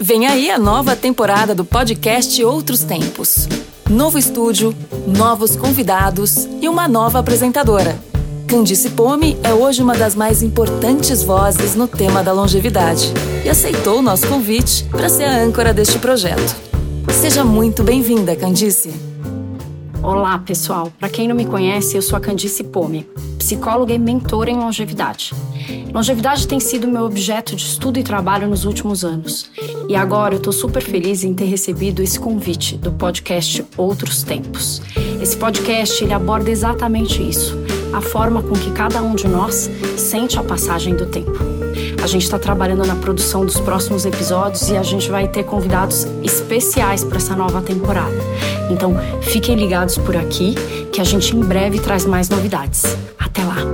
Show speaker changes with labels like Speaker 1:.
Speaker 1: Vem aí a nova temporada do podcast Outros Tempos. Novo estúdio, novos convidados e uma nova apresentadora. Candice Pome é hoje uma das mais importantes vozes no tema da longevidade e aceitou o nosso convite para ser a âncora deste projeto. Seja muito bem-vinda, Candice.
Speaker 2: Olá, pessoal. Para quem não me conhece, eu sou a Candice Pome, psicóloga e mentora em longevidade. Longevidade tem sido meu objeto de estudo e trabalho nos últimos anos. E agora eu estou super feliz em ter recebido esse convite do podcast Outros Tempos. Esse podcast ele aborda exatamente isso, a forma com que cada um de nós sente a passagem do tempo. A gente está trabalhando na produção dos próximos episódios e a gente vai ter convidados especiais para essa nova temporada. Então, fiquem ligados por aqui, que a gente em breve traz mais novidades. Até lá!